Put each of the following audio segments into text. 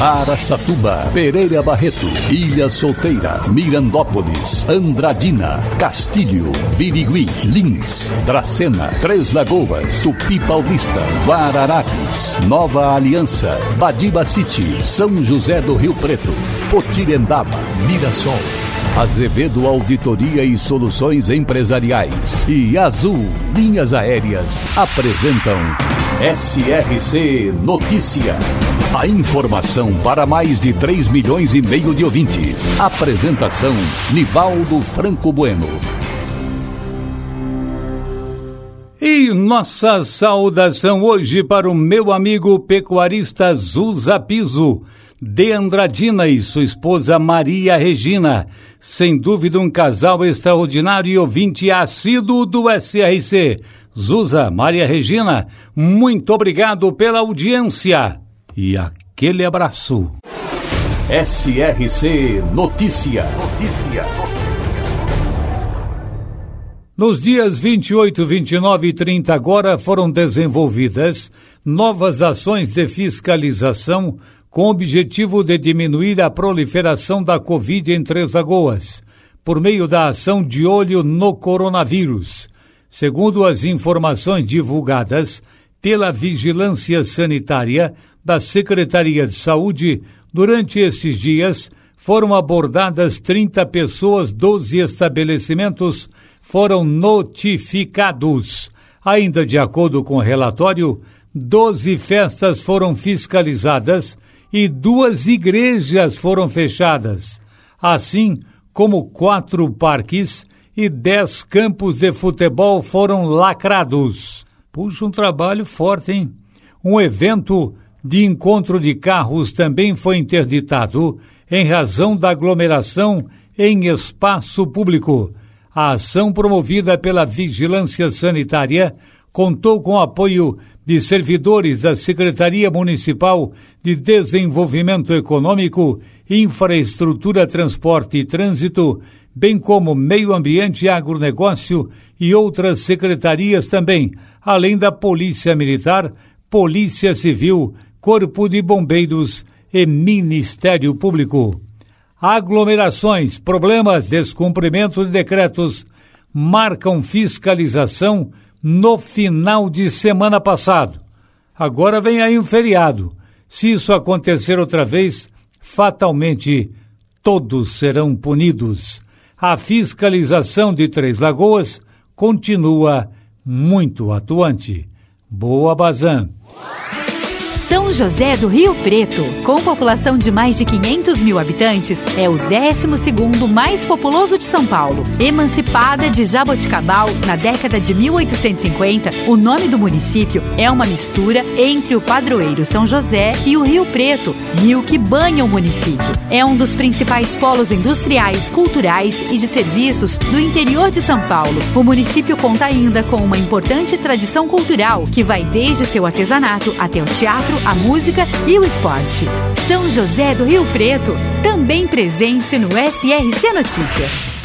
Araçatuba, Pereira Barreto, Ilha Solteira, Mirandópolis, Andradina, Castilho, Birigui, Lins, Dracena, Três Lagoas, Tupi Paulista, Guararapes, Nova Aliança, Badiba City, São José do Rio Preto, Potirendaba, Mirassol. Azevedo Auditoria e Soluções Empresariais e Azul Linhas Aéreas apresentam SRC Notícia. A informação para mais de 3 milhões e meio de ouvintes. Apresentação Nivaldo Franco Bueno. E nossa saudação hoje para o meu amigo pecuarista Zuza Piso de Andradina e sua esposa Maria Regina. Sem dúvida, um casal extraordinário e ouvinte assíduo do SRC. Zuza, Maria Regina, muito obrigado pela audiência e aquele abraço. SRC Notícia. Notícia. Nos dias 28, 29 e 30 agora foram desenvolvidas novas ações de fiscalização com o objetivo de diminuir a proliferação da Covid em Três Lagoas, por meio da ação de olho no coronavírus. Segundo as informações divulgadas pela Vigilância Sanitária da Secretaria de Saúde, durante estes dias foram abordadas 30 pessoas, 12 estabelecimentos foram notificados. Ainda de acordo com o relatório, 12 festas foram fiscalizadas e duas igrejas foram fechadas, assim como quatro parques e dez campos de futebol foram lacrados. Puxa, um trabalho forte, hein? Um evento de encontro de carros também foi interditado em razão da aglomeração em espaço público. A ação promovida pela Vigilância Sanitária contou com apoio de servidores da Secretaria Municipal de Desenvolvimento Econômico, Infraestrutura, Transporte e Trânsito, bem como Meio Ambiente e Agronegócio e outras secretarias também, além da Polícia Militar, Polícia Civil, Corpo de Bombeiros e Ministério Público. Aglomerações, problemas, descumprimento de decretos marcam fiscalização no final de semana passado. Agora vem aí um feriado. Se isso acontecer outra vez, fatalmente todos serão punidos. A fiscalização de Três Lagoas continua muito atuante. Boa Bazan. São José do Rio Preto, com população de mais de 500 mil habitantes, é o 12º mais populoso de São Paulo. Emancipada de Jaboticabal na década de 1850, o nome do município é uma mistura entre o padroeiro São José e o Rio Preto, rio que banha o município. É um dos principais polos industriais, culturais e de serviços do interior de São Paulo. O município conta ainda com uma importante tradição cultural que vai desde seu artesanato até o teatro, a música e o esporte. São José do Rio Preto, também presente no SRC Notícias.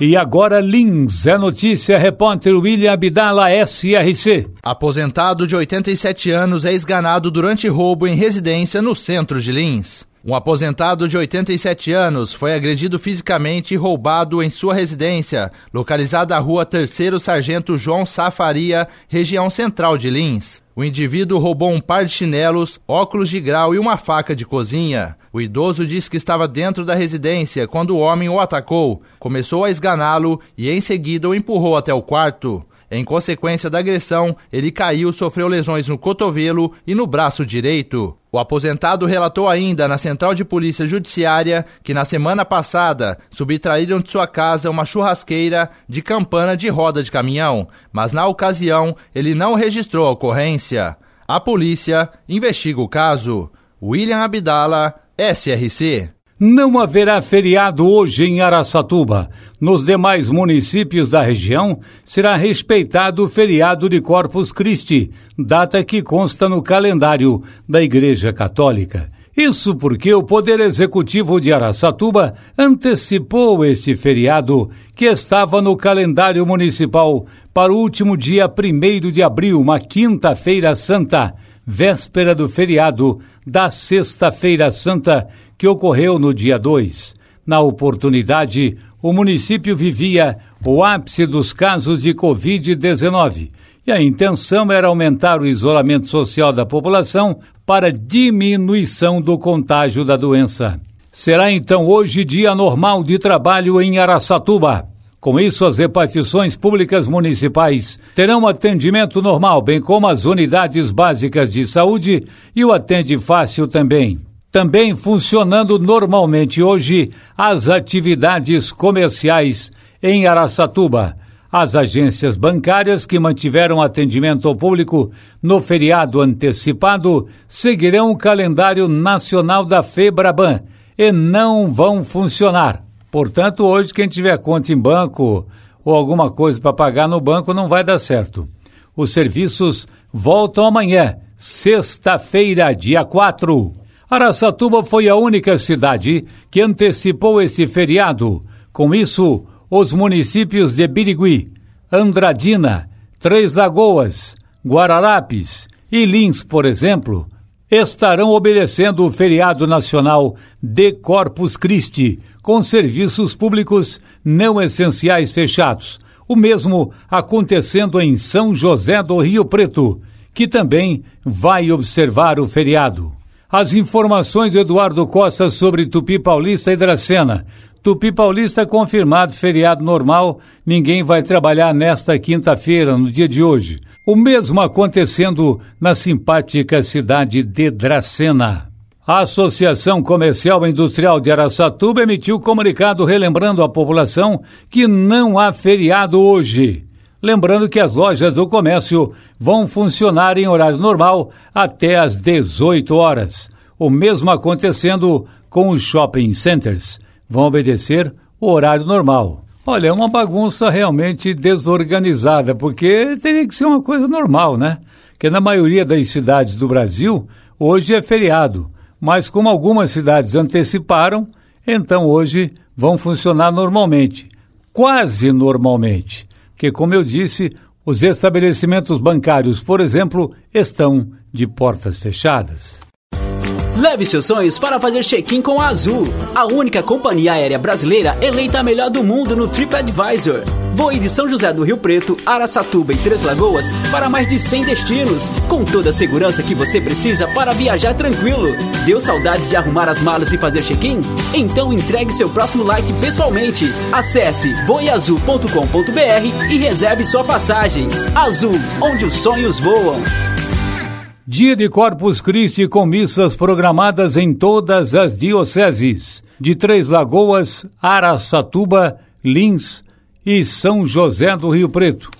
E agora Lins, é notícia, repórter William Abdala, SRC. Aposentado de 87 anos é esganado durante roubo em residência no centro de Lins. Um aposentado de 87 anos foi agredido fisicamente e roubado em sua residência, localizada à rua Terceiro Sargento João Safaria, região central de Lins. O indivíduo roubou um par de chinelos, óculos de grau e uma faca de cozinha. O idoso disse que estava dentro da residência quando o homem o atacou, começou a esganá-lo e em seguida o empurrou até o quarto. Em consequência da agressão, ele caiu sofreu lesões no cotovelo e no braço direito. O aposentado relatou ainda na Central de Polícia Judiciária que na semana passada subtraíram de sua casa uma churrasqueira de campana de roda de caminhão, mas na ocasião ele não registrou a ocorrência. A polícia investiga o caso. William Abdala, SRC. Não haverá feriado hoje em Araçatuba. Nos demais municípios da região, será respeitado o feriado de Corpus Christi, data que consta no calendário da Igreja Católica. Isso porque o Poder Executivo de Araçatuba antecipou este feriado, que estava no calendário municipal, para o último dia 1 de abril, uma quinta-feira santa véspera do feriado da Sexta-feira Santa, que ocorreu no dia 2. Na oportunidade, o município vivia o ápice dos casos de Covid-19 e a intenção era aumentar o isolamento social da população para diminuição do contágio da doença. Será então hoje dia normal de trabalho em Araçatuba. Com isso, as repartições públicas municipais terão atendimento normal, bem como as unidades básicas de saúde e o Atende Fácil também. Também funcionando normalmente hoje as atividades comerciais em Araçatuba. As agências bancárias que mantiveram atendimento ao público no feriado antecipado seguirão o calendário nacional da FEBRABAN e não vão funcionar. Portanto, hoje, quem tiver conta em banco ou alguma coisa para pagar no banco não vai dar certo. Os serviços voltam amanhã, sexta-feira, dia 4. Araçatuba foi a única cidade que antecipou esse feriado. Com isso, os municípios de Birigui, Andradina, Três Lagoas, Guararapes e Lins, por exemplo, estarão obedecendo o feriado nacional de Corpus Christi, com serviços públicos não essenciais fechados. O mesmo acontecendo em São José do Rio Preto, que também vai observar o feriado. As informações de Eduardo Costa sobre Tupi Paulista e Dracena. Tupi Paulista confirmado feriado normal, ninguém vai trabalhar nesta quinta-feira, no dia de hoje. O mesmo acontecendo na simpática cidade de Dracena. A Associação Comercial e Industrial de Araçatuba emitiu comunicado relembrando à população que não há feriado hoje. Lembrando que as lojas do comércio vão funcionar em horário normal até às 18 horas. O mesmo acontecendo com os shopping centers. Vão obedecer o horário normal. Olha, é uma bagunça realmente desorganizada, porque teria que ser uma coisa normal, né? Que na maioria das cidades do Brasil, hoje é feriado mas como algumas cidades anteciparam, então hoje vão funcionar normalmente, quase normalmente, porque, como eu disse, os estabelecimentos bancários, por exemplo, estão de portas fechadas. Leve seus sonhos para fazer check-in com a Azul, a única companhia aérea brasileira eleita a melhor do mundo no TripAdvisor. Voe de São José do Rio Preto, Araçatuba e Três Lagoas para mais de 100 destinos, com toda a segurança que você precisa para viajar tranquilo. Deu saudades de arrumar as malas e fazer check-in? Então entregue seu próximo like pessoalmente. Acesse voeazul.com.br e reserve sua passagem. Azul, onde os sonhos voam. Dia de Corpus Christi com missas programadas em todas as dioceses de Três Lagoas, Araçatuba, Lins e São José do Rio Preto.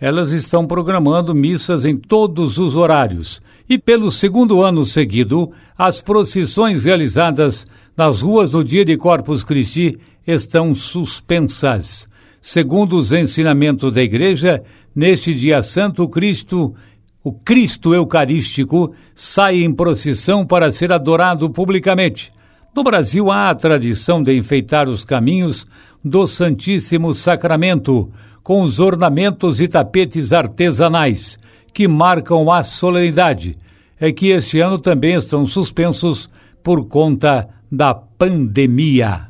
Elas estão programando missas em todos os horários. E pelo segundo ano seguido, as procissões realizadas nas ruas do dia de Corpus Christi estão suspensas. Segundo os ensinamentos da Igreja, neste dia santo, Cristo o Cristo Eucarístico sai em procissão para ser adorado publicamente. No Brasil há a tradição de enfeitar os caminhos do Santíssimo Sacramento com os ornamentos e tapetes artesanais que marcam a solenidade. É que este ano também estão suspensos por conta da pandemia.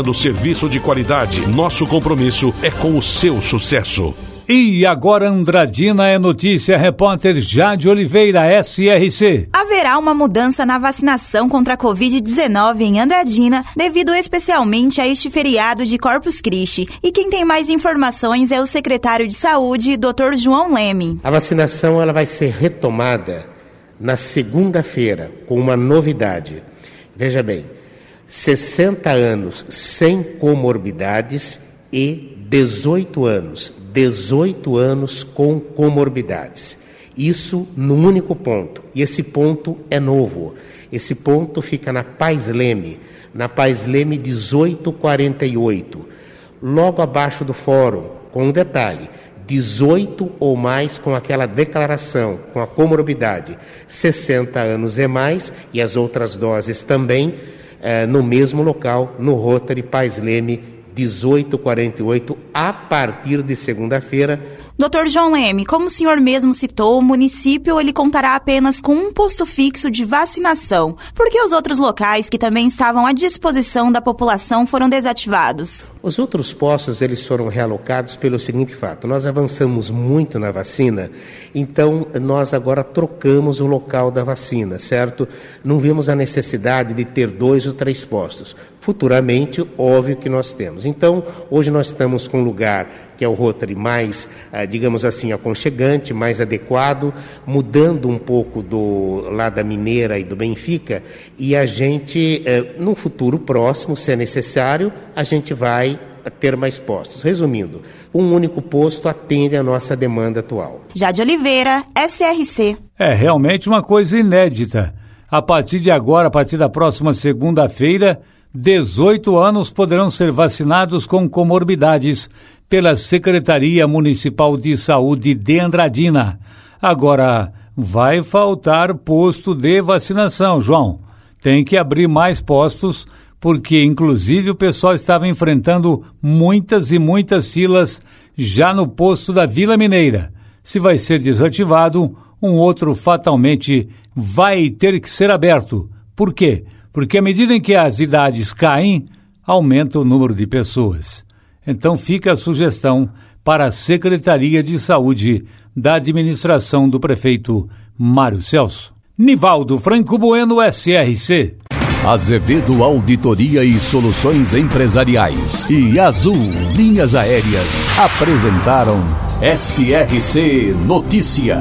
oferecendo serviço de qualidade. Nosso compromisso é com o seu sucesso. E agora Andradina é notícia, repórter Jade Oliveira, SRC. Haverá uma mudança na vacinação contra a Covid-19 em Andradina, devido especialmente a este feriado de Corpus Christi. E quem tem mais informações é o secretário de Saúde, Dr. João Leme. A vacinação ela vai ser retomada na segunda-feira, com uma novidade. Veja bem, 60 anos sem comorbidades e 18 anos, 18 anos com comorbidades. Isso num único ponto. E esse ponto é novo. Esse ponto fica na Paz Leme, na Paz Leme 1848, logo abaixo do fórum, com um detalhe: 18 ou mais com aquela declaração, com a comorbidade, 60 anos e mais, e as outras doses também, eh, no mesmo local, no Rotary Paz Leme 1848, a partir de segunda-feira, Dr. João Leme, como o senhor mesmo citou, o município ele contará apenas com um posto fixo de vacinação, porque os outros locais que também estavam à disposição da população foram desativados. Os outros postos eles foram realocados pelo seguinte fato: nós avançamos muito na vacina, então nós agora trocamos o local da vacina, certo? Não vimos a necessidade de ter dois ou três postos. Futuramente, óbvio que nós temos. Então, hoje nós estamos com um lugar que é o Rotary mais, ah, digamos assim, aconchegante, mais adequado, mudando um pouco do lá da Mineira e do Benfica, e a gente, eh, no futuro próximo, se é necessário, a gente vai ter mais postos. Resumindo, um único posto atende à nossa demanda atual. Jade Oliveira, SRC. É realmente uma coisa inédita. A partir de agora, a partir da próxima segunda-feira, 18 anos poderão ser vacinados com comorbidades pela Secretaria Municipal de Saúde de Andradina. Agora, vai faltar posto de vacinação, João. Tem que abrir mais postos, porque inclusive o pessoal estava enfrentando muitas e muitas filas já no posto da Vila Mineira. Se vai ser desativado, um outro fatalmente vai ter que ser aberto. Por quê? Porque à medida em que as idades caem, aumenta o número de pessoas. Então fica a sugestão para a Secretaria de Saúde da administração do prefeito Mário Celso. Nivaldo Franco Bueno, SRC. Azevedo Auditoria e Soluções Empresariais e Azul Linhas Aéreas apresentaram SRC Notícia.